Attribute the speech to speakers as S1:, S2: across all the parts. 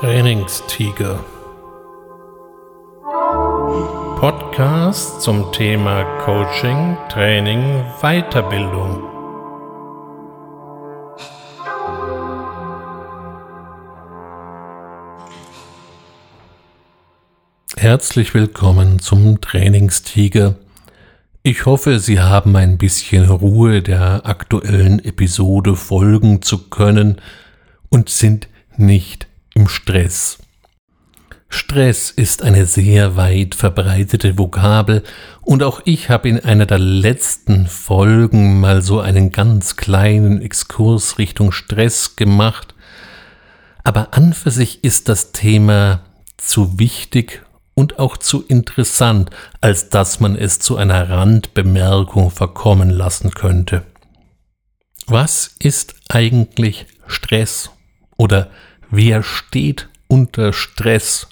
S1: Trainingstiger. Podcast zum Thema Coaching, Training, Weiterbildung. Herzlich willkommen zum Trainingstiger. Ich hoffe, Sie haben ein bisschen Ruhe der aktuellen Episode folgen zu können und sind nicht im Stress. Stress ist eine sehr weit verbreitete Vokabel und auch ich habe in einer der letzten Folgen mal so einen ganz kleinen Exkurs Richtung Stress gemacht. Aber an für sich ist das Thema zu wichtig und auch zu interessant, als dass man es zu einer Randbemerkung verkommen lassen könnte. Was ist eigentlich Stress? Oder wer steht unter Stress?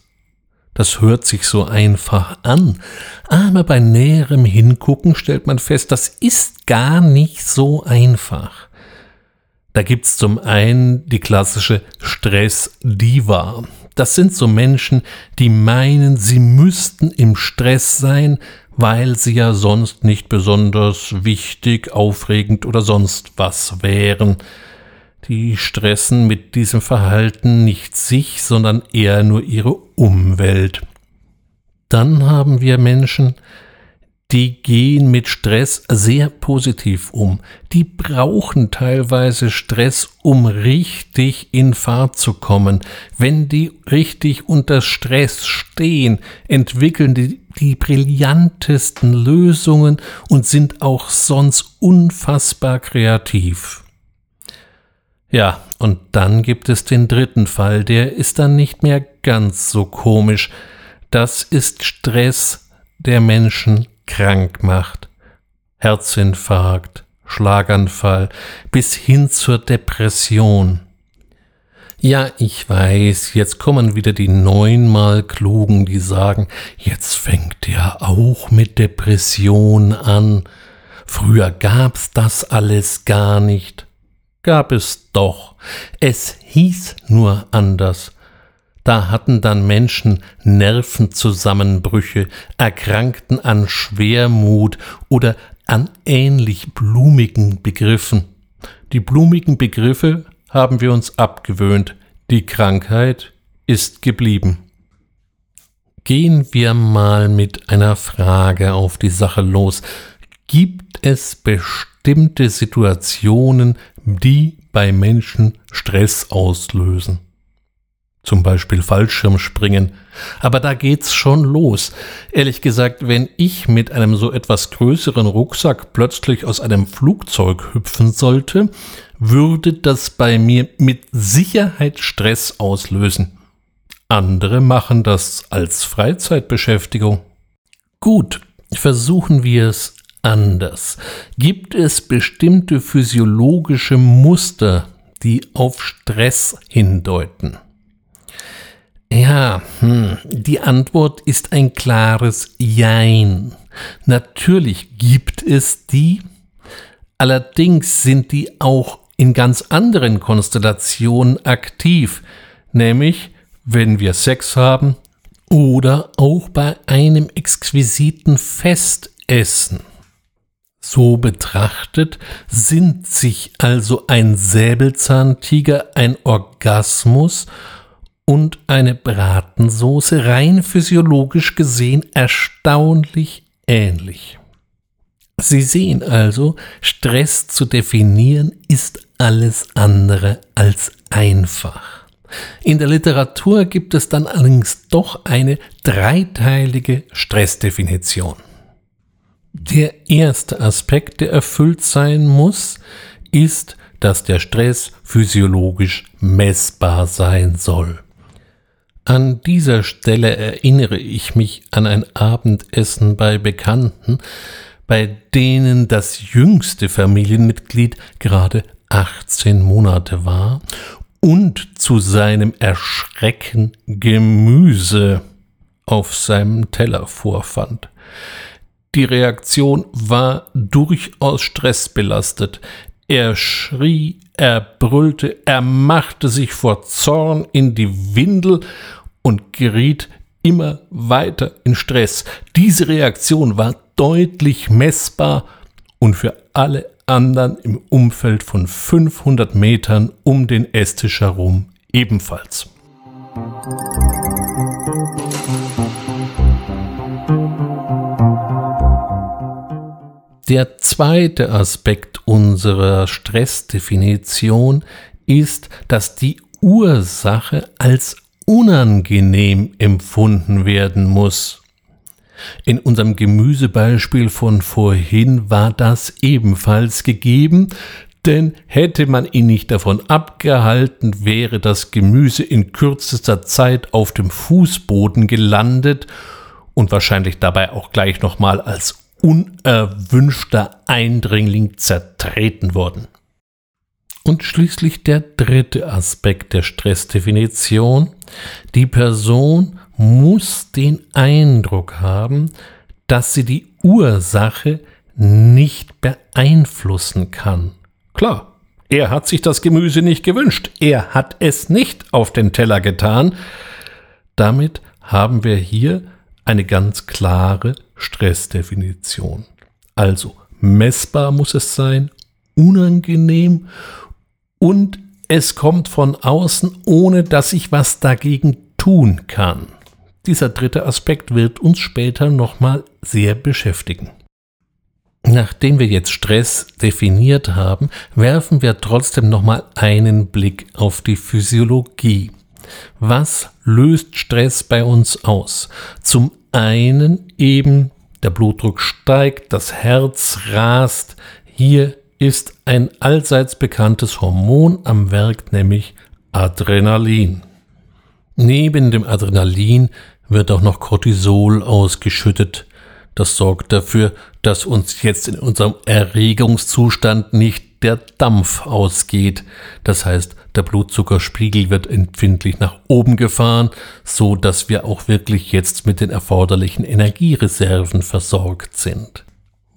S1: Das hört sich so einfach an, aber bei näherem Hingucken stellt man fest, das ist gar nicht so einfach. Da gibt's zum einen die klassische Stress-Diva. Das sind so Menschen, die meinen, sie müssten im Stress sein, weil sie ja sonst nicht besonders wichtig, aufregend oder sonst was wären. Die stressen mit diesem Verhalten nicht sich, sondern eher nur ihre Umwelt. Dann haben wir Menschen, die gehen mit Stress sehr positiv um. Die brauchen teilweise Stress, um richtig in Fahrt zu kommen. Wenn die richtig unter Stress stehen, entwickeln die die brillantesten Lösungen und sind auch sonst unfassbar kreativ. Ja, und dann gibt es den dritten Fall, der ist dann nicht mehr ganz so komisch. Das ist Stress, der Menschen krank macht. Herzinfarkt, Schlaganfall bis hin zur Depression. Ja, ich weiß, jetzt kommen wieder die neunmal Klugen, die sagen, jetzt fängt er auch mit Depression an. Früher gab's das alles gar nicht gab es doch. Es hieß nur anders. Da hatten dann Menschen Nervenzusammenbrüche, erkrankten an Schwermut oder an ähnlich blumigen Begriffen. Die blumigen Begriffe haben wir uns abgewöhnt, die Krankheit ist geblieben. Gehen wir mal mit einer Frage auf die Sache los. Gibt es bestimmte Situationen, die bei Menschen Stress auslösen. Zum Beispiel Fallschirmspringen. Aber da geht's schon los. Ehrlich gesagt, wenn ich mit einem so etwas größeren Rucksack plötzlich aus einem Flugzeug hüpfen sollte, würde das bei mir mit Sicherheit Stress auslösen. Andere machen das als Freizeitbeschäftigung. Gut, versuchen wir es anders? Gibt es bestimmte physiologische Muster, die auf Stress hindeuten? Ja, hm, die Antwort ist ein klares Jein. Natürlich gibt es die, allerdings sind die auch in ganz anderen Konstellationen aktiv, nämlich wenn wir Sex haben oder auch bei einem exquisiten Festessen. So betrachtet sind sich also ein Säbelzahntiger, ein Orgasmus und eine Bratensoße rein physiologisch gesehen erstaunlich ähnlich. Sie sehen also, Stress zu definieren ist alles andere als einfach. In der Literatur gibt es dann allerdings doch eine dreiteilige Stressdefinition. Der erste Aspekt, der erfüllt sein muss, ist, dass der Stress physiologisch messbar sein soll. An dieser Stelle erinnere ich mich an ein Abendessen bei Bekannten, bei denen das jüngste Familienmitglied gerade 18 Monate war und zu seinem Erschrecken Gemüse auf seinem Teller vorfand. Die Reaktion war durchaus stressbelastet. Er schrie, er brüllte, er machte sich vor Zorn in die Windel und geriet immer weiter in Stress. Diese Reaktion war deutlich messbar und für alle anderen im Umfeld von 500 Metern um den Esstisch herum ebenfalls. Der zweite Aspekt unserer Stressdefinition ist, dass die Ursache als unangenehm empfunden werden muss. In unserem Gemüsebeispiel von vorhin war das ebenfalls gegeben, denn hätte man ihn nicht davon abgehalten, wäre das Gemüse in kürzester Zeit auf dem Fußboden gelandet und wahrscheinlich dabei auch gleich nochmal als unerwünschter Eindringling zertreten worden. Und schließlich der dritte Aspekt der Stressdefinition. Die Person muss den Eindruck haben, dass sie die Ursache nicht beeinflussen kann. Klar, er hat sich das Gemüse nicht gewünscht, er hat es nicht auf den Teller getan. Damit haben wir hier eine ganz klare Stressdefinition. Also messbar muss es sein, unangenehm und es kommt von außen, ohne dass ich was dagegen tun kann. Dieser dritte Aspekt wird uns später nochmal sehr beschäftigen. Nachdem wir jetzt Stress definiert haben, werfen wir trotzdem nochmal einen Blick auf die Physiologie. Was löst Stress bei uns aus? Zum einen eben der Blutdruck steigt, das Herz rast. Hier ist ein allseits bekanntes Hormon am Werk, nämlich Adrenalin. Neben dem Adrenalin wird auch noch Cortisol ausgeschüttet. Das sorgt dafür, dass uns jetzt in unserem Erregungszustand nicht der Dampf ausgeht. Das heißt, der Blutzuckerspiegel wird empfindlich nach oben gefahren, so dass wir auch wirklich jetzt mit den erforderlichen Energiereserven versorgt sind.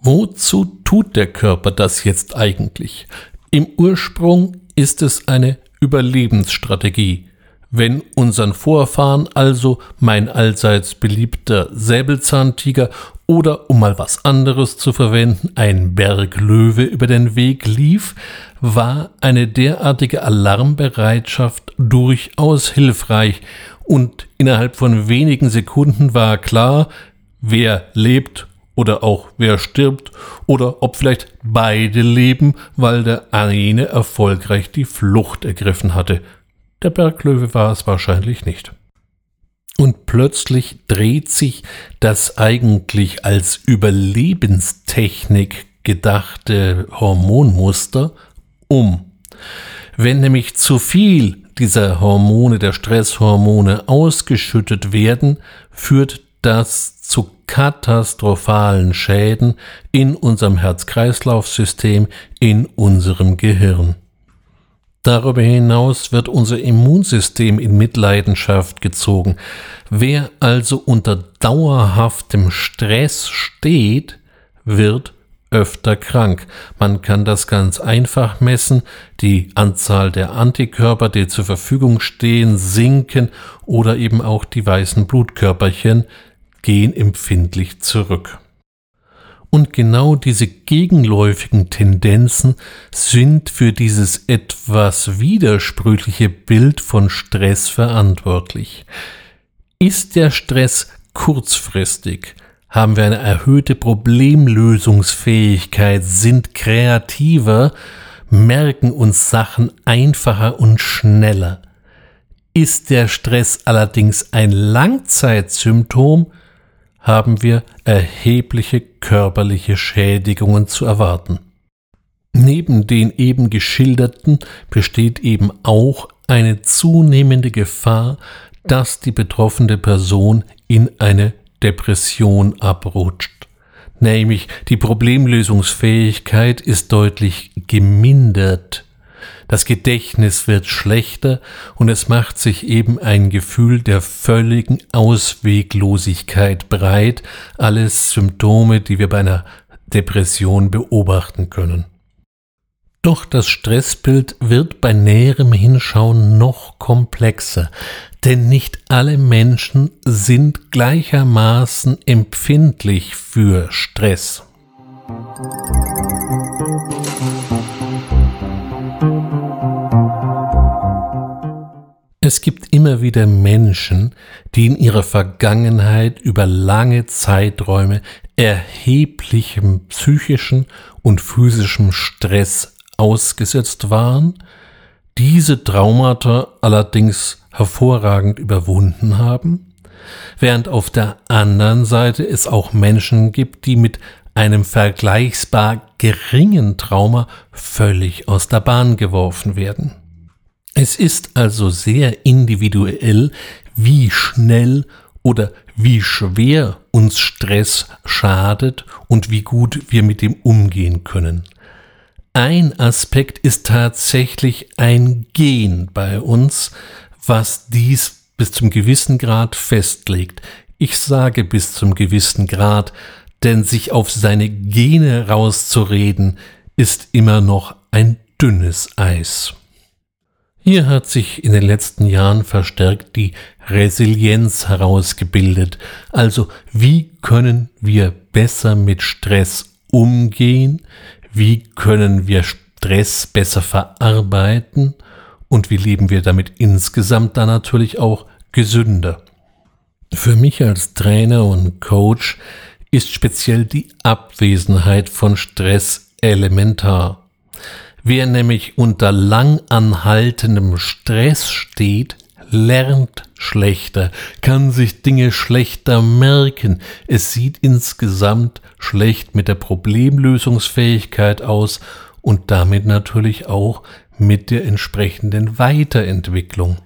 S1: Wozu tut der Körper das jetzt eigentlich? Im Ursprung ist es eine Überlebensstrategie. Wenn unseren Vorfahren also mein allseits beliebter Säbelzahntiger oder um mal was anderes zu verwenden, ein Berglöwe über den Weg lief, war eine derartige Alarmbereitschaft durchaus hilfreich und innerhalb von wenigen Sekunden war klar, wer lebt oder auch wer stirbt oder ob vielleicht beide leben, weil der eine erfolgreich die Flucht ergriffen hatte. Der Berglöwe war es wahrscheinlich nicht. Und plötzlich dreht sich das eigentlich als Überlebenstechnik gedachte Hormonmuster um. Wenn nämlich zu viel dieser Hormone, der Stresshormone ausgeschüttet werden, führt das zu katastrophalen Schäden in unserem Herz-Kreislauf-System, in unserem Gehirn. Darüber hinaus wird unser Immunsystem in Mitleidenschaft gezogen. Wer also unter dauerhaftem Stress steht, wird öfter krank. Man kann das ganz einfach messen. Die Anzahl der Antikörper, die zur Verfügung stehen, sinken oder eben auch die weißen Blutkörperchen gehen empfindlich zurück. Und genau diese gegenläufigen Tendenzen sind für dieses etwas widersprüchliche Bild von Stress verantwortlich. Ist der Stress kurzfristig? Haben wir eine erhöhte Problemlösungsfähigkeit, sind kreativer, merken uns Sachen einfacher und schneller. Ist der Stress allerdings ein Langzeitsymptom, haben wir erhebliche körperliche Schädigungen zu erwarten. Neben den eben geschilderten besteht eben auch eine zunehmende Gefahr, dass die betroffene Person in eine Depression abrutscht. Nämlich die Problemlösungsfähigkeit ist deutlich gemindert das Gedächtnis wird schlechter und es macht sich eben ein Gefühl der völligen Ausweglosigkeit breit, alles Symptome, die wir bei einer Depression beobachten können. Doch das Stressbild wird bei näherem Hinschauen noch komplexer, denn nicht alle Menschen sind gleichermaßen empfindlich für Stress. Es gibt immer wieder Menschen, die in ihrer Vergangenheit über lange Zeiträume erheblichem psychischen und physischem Stress ausgesetzt waren, diese Traumata allerdings hervorragend überwunden haben, während auf der anderen Seite es auch Menschen gibt, die mit einem vergleichsbar geringen Trauma völlig aus der Bahn geworfen werden. Es ist also sehr individuell, wie schnell oder wie schwer uns Stress schadet und wie gut wir mit ihm umgehen können. Ein Aspekt ist tatsächlich ein Gen bei uns, was dies bis zum gewissen Grad festlegt. Ich sage bis zum gewissen Grad, denn sich auf seine Gene rauszureden, ist immer noch ein dünnes Eis. Hier hat sich in den letzten Jahren verstärkt die Resilienz herausgebildet. Also wie können wir besser mit Stress umgehen? Wie können wir Stress besser verarbeiten? Und wie leben wir damit insgesamt dann natürlich auch gesünder? Für mich als Trainer und Coach ist speziell die Abwesenheit von Stress elementar. Wer nämlich unter langanhaltendem Stress steht, lernt schlechter, kann sich Dinge schlechter merken, es sieht insgesamt schlecht mit der Problemlösungsfähigkeit aus und damit natürlich auch mit der entsprechenden Weiterentwicklung.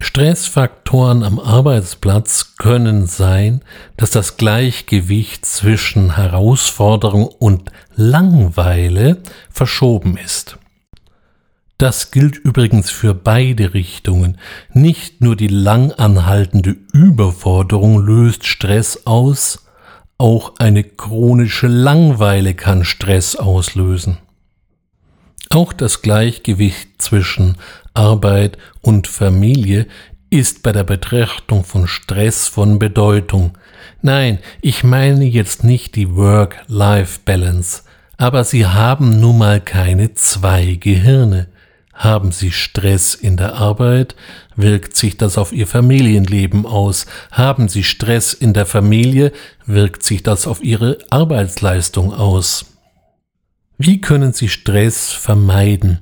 S1: Stressfaktoren am Arbeitsplatz können sein, dass das Gleichgewicht zwischen Herausforderung und Langweile verschoben ist. Das gilt übrigens für beide Richtungen. Nicht nur die lang anhaltende Überforderung löst Stress aus, auch eine chronische Langweile kann Stress auslösen. Auch das Gleichgewicht zwischen Arbeit und Familie ist bei der Betrachtung von Stress von Bedeutung. Nein, ich meine jetzt nicht die Work-Life-Balance, aber Sie haben nun mal keine zwei Gehirne. Haben Sie Stress in der Arbeit, wirkt sich das auf Ihr Familienleben aus. Haben Sie Stress in der Familie, wirkt sich das auf Ihre Arbeitsleistung aus. Wie können Sie Stress vermeiden?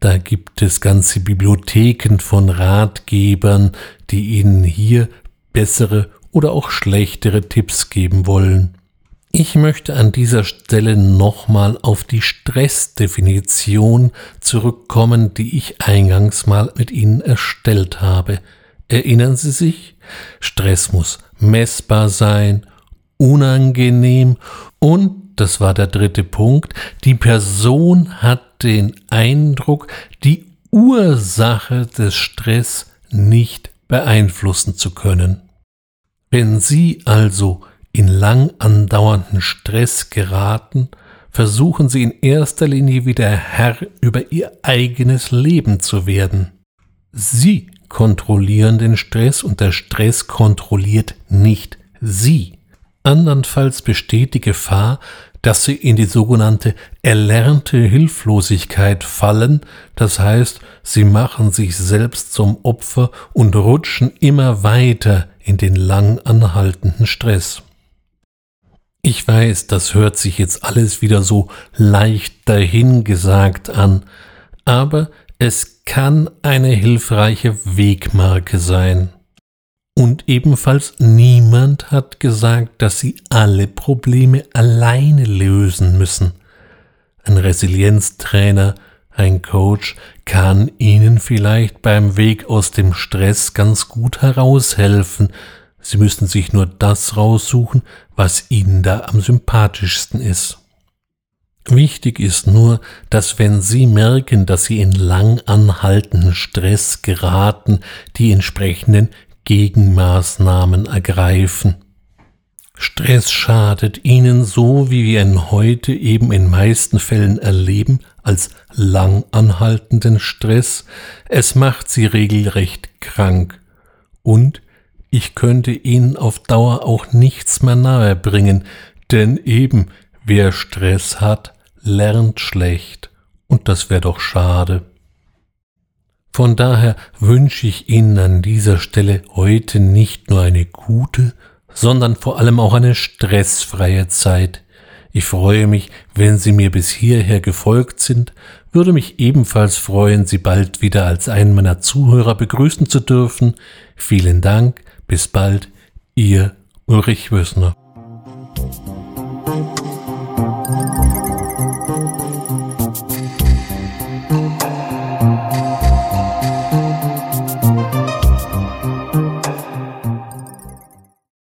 S1: Da gibt es ganze Bibliotheken von Ratgebern, die Ihnen hier bessere oder auch schlechtere Tipps geben wollen. Ich möchte an dieser Stelle nochmal auf die Stressdefinition zurückkommen, die ich eingangs mal mit Ihnen erstellt habe. Erinnern Sie sich? Stress muss messbar sein, unangenehm und das war der dritte Punkt, die Person hat den Eindruck, die Ursache des Stress nicht beeinflussen zu können. Wenn Sie also in lang andauernden Stress geraten, versuchen Sie in erster Linie wieder Herr über Ihr eigenes Leben zu werden. Sie kontrollieren den Stress und der Stress kontrolliert nicht Sie. Andernfalls besteht die Gefahr, dass sie in die sogenannte erlernte Hilflosigkeit fallen, das heißt, sie machen sich selbst zum Opfer und rutschen immer weiter in den lang anhaltenden Stress. Ich weiß, das hört sich jetzt alles wieder so leicht dahingesagt an, aber es kann eine hilfreiche Wegmarke sein. Und ebenfalls niemand hat gesagt, dass sie alle Probleme alleine lösen müssen. Ein Resilienztrainer, ein Coach kann Ihnen vielleicht beim Weg aus dem Stress ganz gut heraushelfen. Sie müssen sich nur das raussuchen, was Ihnen da am sympathischsten ist. Wichtig ist nur, dass wenn Sie merken, dass Sie in lang anhaltenden Stress geraten, die entsprechenden Gegenmaßnahmen ergreifen. Stress schadet ihnen so, wie wir ihn heute eben in meisten Fällen erleben, als lang anhaltenden Stress. Es macht sie regelrecht krank. Und ich könnte ihnen auf Dauer auch nichts mehr nahe bringen, denn eben wer Stress hat, lernt schlecht. Und das wäre doch schade. Von daher wünsche ich Ihnen an dieser Stelle heute nicht nur eine gute, sondern vor allem auch eine stressfreie Zeit. Ich freue mich, wenn Sie mir bis hierher gefolgt sind, würde mich ebenfalls freuen, Sie bald wieder als einen meiner Zuhörer begrüßen zu dürfen. Vielen Dank, bis bald, Ihr Ulrich Wössner.